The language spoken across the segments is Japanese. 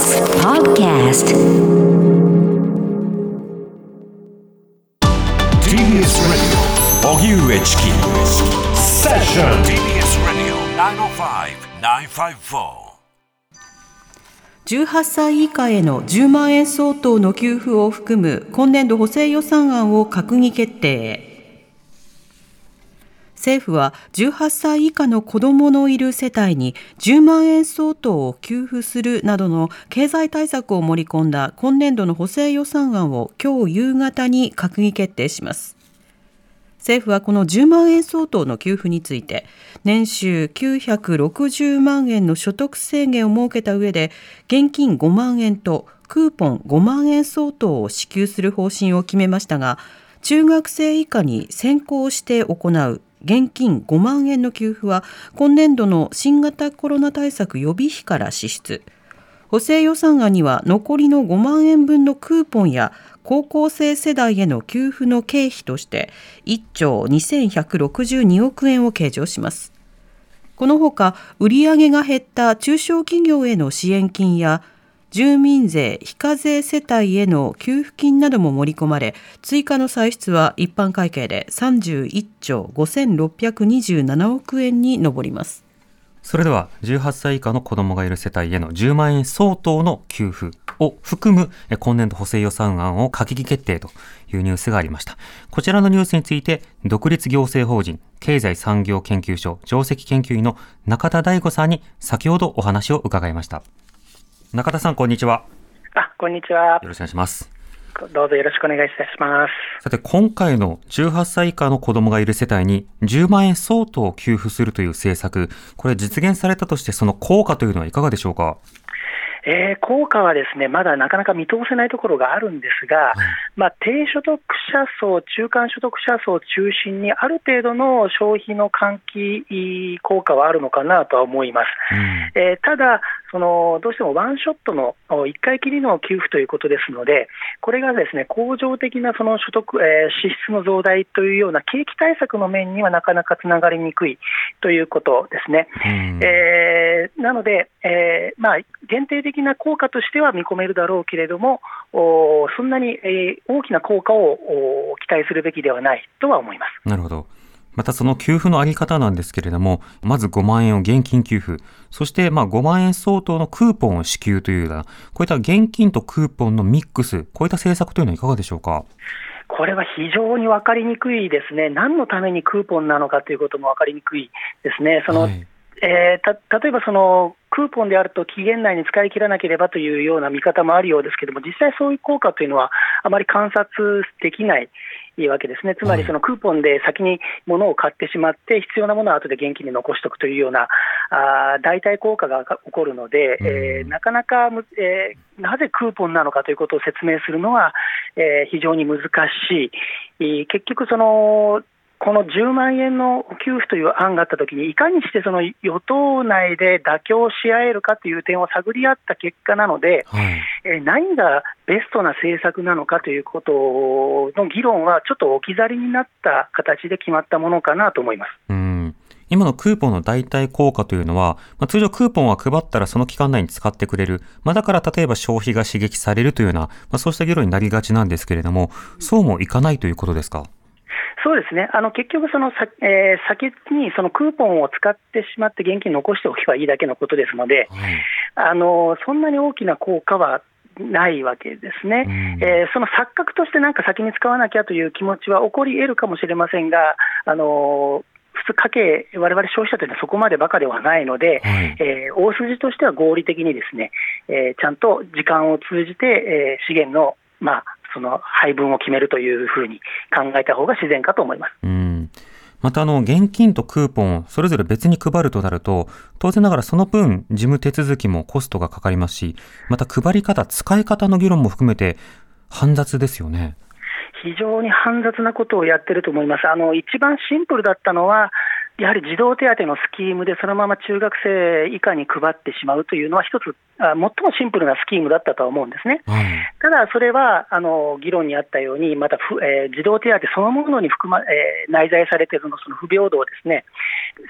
TBS Podcast TBS Radio. 荻上チキセッション TBS Radio 905-954 18歳以下への10万円相当の給付を含む今年度補正予算案を閣議決定政府は18歳以下の子どものいる世帯に10万円相当を給付するなどの経済対策を盛り込んだ今年度の補正予算案を今日夕方に閣議決定します。政府はこの10万円相当の給付について年収960万円の所得制限を設けた上で現金5万円とクーポン5万円相当を支給する方針を決めましたが中学生以下に先行して行う現金5万円の給付は今年度の新型コロナ対策予備費から支出。補正予算案には残りの5万円分のクーポンや高校生世代への給付の経費として1兆2162億円を計上します。このほか売上が減った中小企業への支援金や住民税非課税世帯への給付金なども盛り込まれ追加の歳出は一般会計で31兆5627億円に上りますそれでは18歳以下の子供がいる世帯への10万円相当の給付を含む今年度補正予算案を閣議決定というニュースがありました。こちらのニュースについて独立行政法人経済産業研究所上席研究員の中田大吾さんに先ほどお話を伺いました。中田さんこんにちは。あ、こんにちはよ。ろしくお願いします。どうぞよろしくお願いいたします。さて今回の18歳以下の子供がいる世帯に10万円相当を給付するという政策、これ実現されたとしてその効果というのはいかがでしょうか？えー効果はですね、まだなかなか見通せないところがあるんですが、まあ、低所得者層、中間所得者層を中心に、ある程度の消費の喚起効果はあるのかなとは思います。うんえーただその、どうしてもワンショットの1回きりの給付ということですので、これがですね恒常的なその所得、えー支出の増大というような景気対策の面にはなかなかつながりにくいということですね。うんえーなので、えーまあ、限定的な効果としては見込めるだろうけれども、おそんなに、えー大きな効果をお期待するべきではないとは思います。なるほど。またその給付のあり方なんですけれども、まず5万円を現金給付、そしてまあ5万円相当のクーポンを支給というような、こういった現金とクーポンのミックス、こういった政策というのはいかがでしょうか？これは非常に分かりにくいですね、何のためにクーポンなのかということも分かりにくいですね。そのはいえーた例えばそのクーポンであると期限内に使い切らなければというような見方もあるようですけれども、実際そういう効果というのはあまり観察できない。わけですね。つまりそのクーポンで先に物を買ってしまって、必要なものは後で現金で残しておくというようなあー代替効果が起こるので、えーなかなかむ、えーなぜクーポンなのかということを説明するのは、えー非常に難しい、えー結局その、この10万円の給付という案があったときに、いかにしてその与党内で妥協し合えるかという点を探り合った結果なので、はい。えー何がベストな政策なのかということの議論は、ちょっと置き去りになった形で決まったものかなと思います。うん。今のクーポンの代替効果というのは、まあ、通常クーポンは配ったらその期間内に使ってくれる。まあ、だから例えば消費が刺激されるというような、まあ、そうした議論になりがちなんですけれども、そうもいかないということですか？そうですね、あの結局そのさ、えー先にそのクーポンを使ってしまって現金残しておけばいいだけのことですので、はい。あのそんなに大きな効果はないわけですね、うん。えーその錯覚としてなんか先に使わなきゃという気持ちは起こり得るかもしれませんが、あの普通、家計、我々消費者というのはそこまでバカではないので、はい。えー大筋としては合理的にですね、えーちゃんと時間を通じて、えー資源の、まあ、その配分を決めるというふうに考えた方が自然かと思います。うん。また、あの、現金とクーポンをそれぞれ別に配るとなると、当然ながらその分、事務手続きもコストがかかりますし、また配り方、使い方の議論も含めて、煩雑ですよね。非常に煩雑なことをやってると思います。あの一番シンプルだったのは、やはり児童手当のスキームでそのまま中学生以下に配ってしまうというのは、一つ、あ最もシンプルなスキームだったとは思うんですね。はい。ただ、それはあの議論にあったように、またふ、えー児童手当そのものに含ま、えー内在されているのその不平等ですね、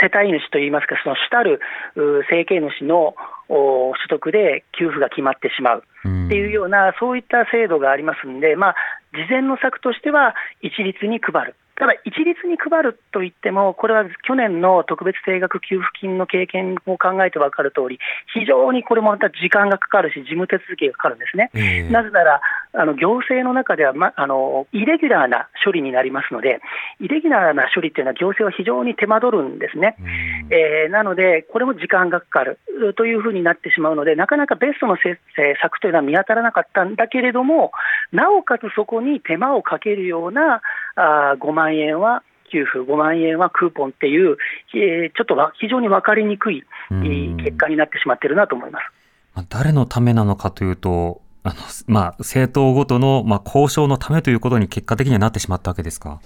世帯主といいますか、その主たるう政権主の所得で給付が決まってしまうっていうような、そういった制度がありますんで、まあ、事前の策としては、一律に配る。ただ、一律に配るといっても、これは去年の特別定額給付金の経験を考えて分かる通り、非常にこれもまた時間がかかるし、事務手続きがかかるんですね。えー、なぜなら、あの行政の中では、ま、あのイレギュラーな処理になりますので、イレギュラーな処理っていうのは、行政は非常に手間取るんですね。えー、なので、これも時間がかかるというふうになってしまうので、なかなかベストの策というのは見当たらなかったんだけれども、なおかつそこに手間をかけるようなあ5万円は給付、5万円はクーポンっていう、えー、ちょっと非常に分かりにくい、結果になってしまっているなと思います。誰のためなのかというと、あのまあ、政党ごとの、まあ、交渉のためということに結果的にはなってしまったわけですか？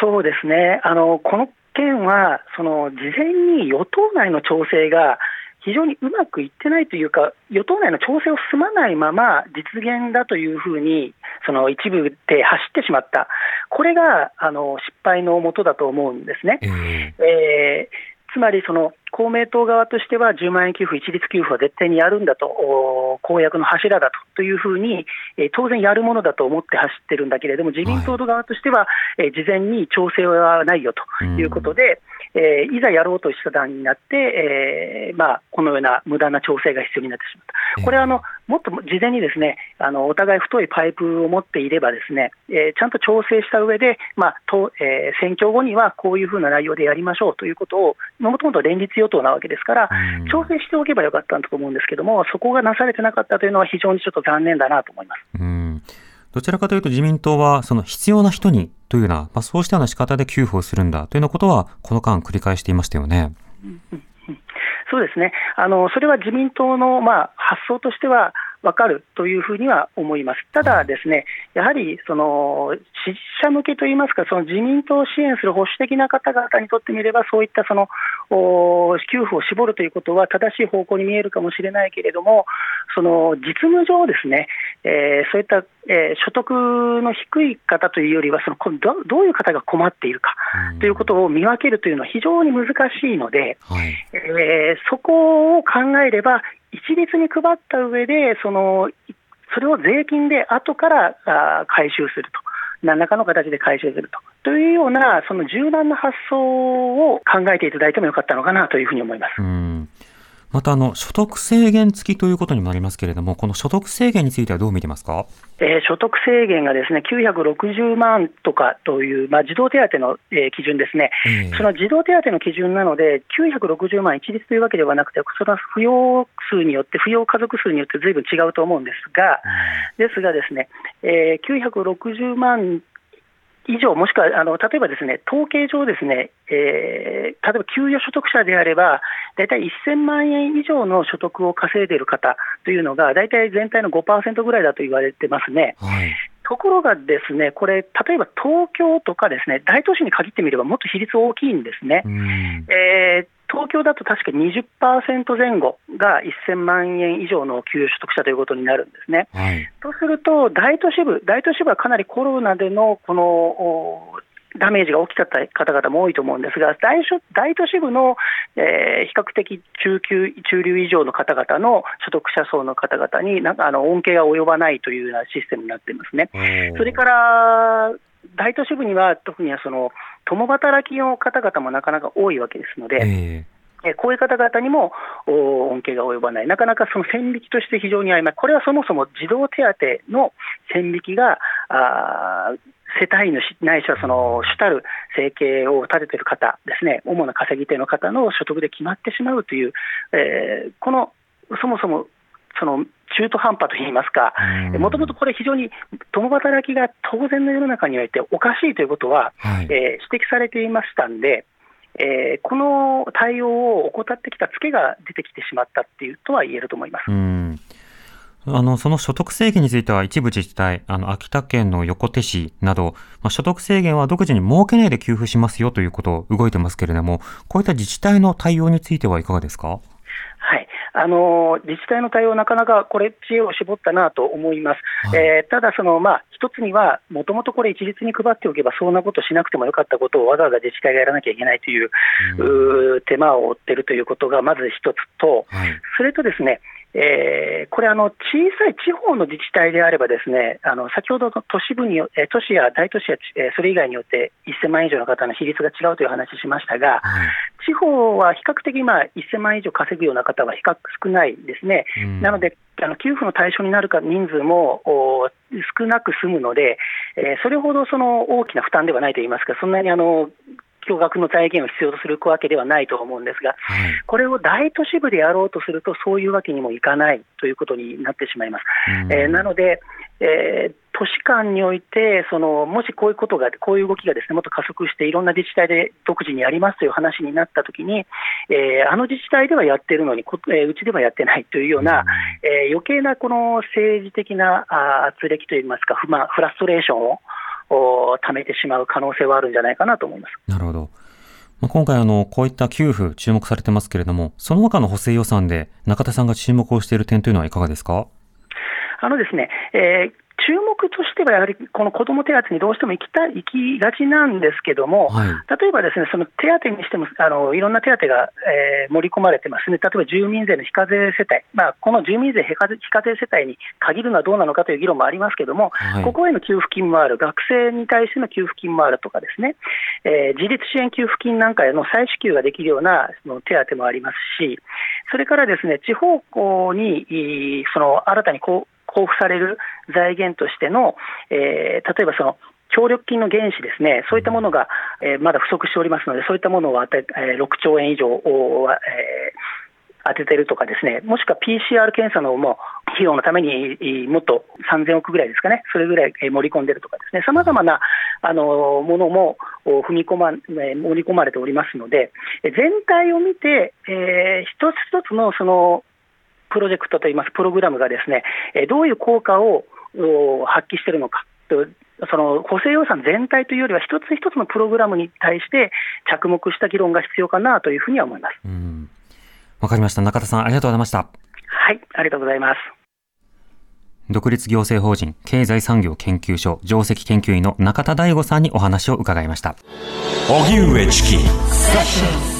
そうですね、あのこの件は、その事前に与党内の調整が非常にうまくいってないというか、与党内の調整を進まないまま実現だというふうに、その一部で走ってしまった、これがあの失敗のもとだと思うんですね。えー、えーつまりその公明党側としては10万円給付、一律給付は絶対にやるんだと、公約の柱だとというふうに、え当然やるものだと思って走ってるんだけれども、自民党側としては、え事前に調整はないよということで、えいざやろうとした段になって、えまあ、このような無駄な調整が必要になってしまった。これはあのもっと事前にですねあのお互い太いパイプを持っていれば、ですね、えちゃんと調整した上で、まあとえ選挙後にはこういうふうな内容でやりましょうということを、もともと連立与党なわけですから、調整しておけばよかったんだと思うんですけども、そこがなされてなかったというのは、非常にちょっと残念だなと思います。うんどちらかというと自民党は、その必要な人にというような、まあ、そうしたような仕方で給付をするんだというようなことは、この間繰り返していましたよね。そうですね。あの、それは自民党の、まあ、発想としては、分かるというふうには思います。ただですね、やはりその支持者向けといいますか、その自民党を支援する保守的な方々にとってみれば、そういったその給付を絞るということは正しい方向に見えるかもしれないけれども、その実務上ですね、えー、そういった、えー、所得の低い方というよりは、そのどどういう方が困っているかということを見分けるというのは非常に難しいので、はい、えー、そこを考えれば、一律に配った上で、そのそれを税金で後から回収すると。何らかの形で回収するとというような、その柔軟な発想を考えていただいてもよかったのかなというふうに思います。うんまたあの所得制限付きということにもなりますけれども、この所得制限についてはどう見てますか、えー、所得制限がですね960万とかという、まあ、児童手当の、えー、基準ですね、えー、その児童手当の基準なので、960万一律というわけではなくて、その扶養数によって、扶養家族数によってずいぶん違うと思うんですが、ですがですね、えー、960万以上、もしくはあの例えばですね統計上、ですね、えー、例えば給与所得者であれば、大体1000万円以上の所得を稼いでいる方というのが、大体全体の5%ぐらいだと言われてますね。はいところがですね、これ、例えば東京とかですね、大都市に限ってみればもっと比率大きいんですね。えー、東京だと確か20%前後が1000万円以上の給与所得者ということになるんですね。はい、とすると、大都市部、大都市部はかなりコロナでのこのダメージが大きかった方々も多いと思うんですが、大大都市部の、えー、比較的中級、中流以上の方々の所得者層の方々になんかあの恩恵が及ばないというようなシステムになっていますね。それから大都市部には特にはその共働きの方々もなかなか多いわけですので、えー、こういう方々にも恩恵が及ばない、なかなかその線引きとして非常に曖昧、これはそもそも児童手当の線引きが、あ世帯主ないしはその主たる生計を立てている方ですね、主な稼ぎ手の方の所得で決まってしまうという、えー、このそもそもその中途半端といいますか、もともとこれ、非常に共働きが当然の世の中においておかしいということは、はい、えー、指摘されていましたんで、えー、この対応を怠ってきたツケが出てきてしまったっていうとは言えると思います。うんあの、その所得制限については一部自治体、あの、秋田県の横手市など、まあ、所得制限は独自に設けないで給付しますよということを動いてますけれども、こういった自治体の対応についてはいかがですか、あの自治体の対応、なかなかこれ、知恵を絞ったなと思います、はい、えー、ただその、まあ、一つには、もともとこれ、一律に配っておけば、そんなことしなくてもよかったことをわざわざ自治体がやらなきゃいけないという、う手間を負っているということがまず一つと、はい。それとですね、えーこれあの、小さい地方の自治体であれば、ですねあの先ほどの都市部によえー都市や大都市や、えーそれ以外によって1000万円以上の方の比率が違うという話しましたが、はい。地方は比較的、まあ、1000万円以上稼ぐような方は比較少ないですね。うんなので、あの給付の対象になるか人数もお少なく済むので、えーそれほどその大きな負担ではないといいますか、そんなにあの巨額の財源を必要とするわけではないと思うんですが、はい。これを大都市部でやろうとすると、そういうわけにもいかないということになってしまいます。うんえーなので、えー都市間においてその、もしこういうことが、こういう動きがですねもっと加速して、いろんな自治体で独自にやりますという話になったときに、えーあの自治体ではやってるのに、こえーうちではやってないというような、えー余計なこの政治的なあー圧力といいますか、不満、フラストレーションをお溜めてしまう可能性はあるんじゃないかなと思います。なるほど。まあ今回あの、こういった給付注目されてますけれども、その他の補正予算で中田さんが注目をしている点というのはいかがですか？あのですね、えー注目としてはやはりこの子ども手当にどうしても行きたい行きがちなんですけども、はい。例えばですね、その手当にしてもあのいろんな手当が、えー盛り込まれてますね、例えば住民税の非課税世帯、まあ、この住民税非課税世帯に限るのはどうなのかという議論もありますけども、はい。ここへの給付金もある、学生に対しての給付金もあるとかですね、えー自立支援給付金なんかへの再支給ができるようなその手当もありますし、それからですね地方にいその新たにこう交付される財源としての、えー例えばその協力金の原資ですね、そういったものが、えーまだ不足しておりますので、そういったものを当て、えー6兆円以上を、えー当ててるとかですね、もしくは PCR 検査のも費用のためにもっと3000億ぐらいですかね、それぐらい盛り込んでるとかですね、さまざまなあのものも踏み込ま、盛り込まれておりますので、全体を見て、えー一つ一つのそのプロジェクトといいますプログラムがですね、えーどういう効果をお発揮しているのかと。その補正予算全体というよりは、一つ一つのプログラムに対して着目した議論が必要かなというふうには思います。うん。わかりました。中田さん、ありがとうございました。はい、ありがとうございます。独立行政法人経済産業研究所上席研究員の中田大吾さんにお話を伺いました。荻上チキセッション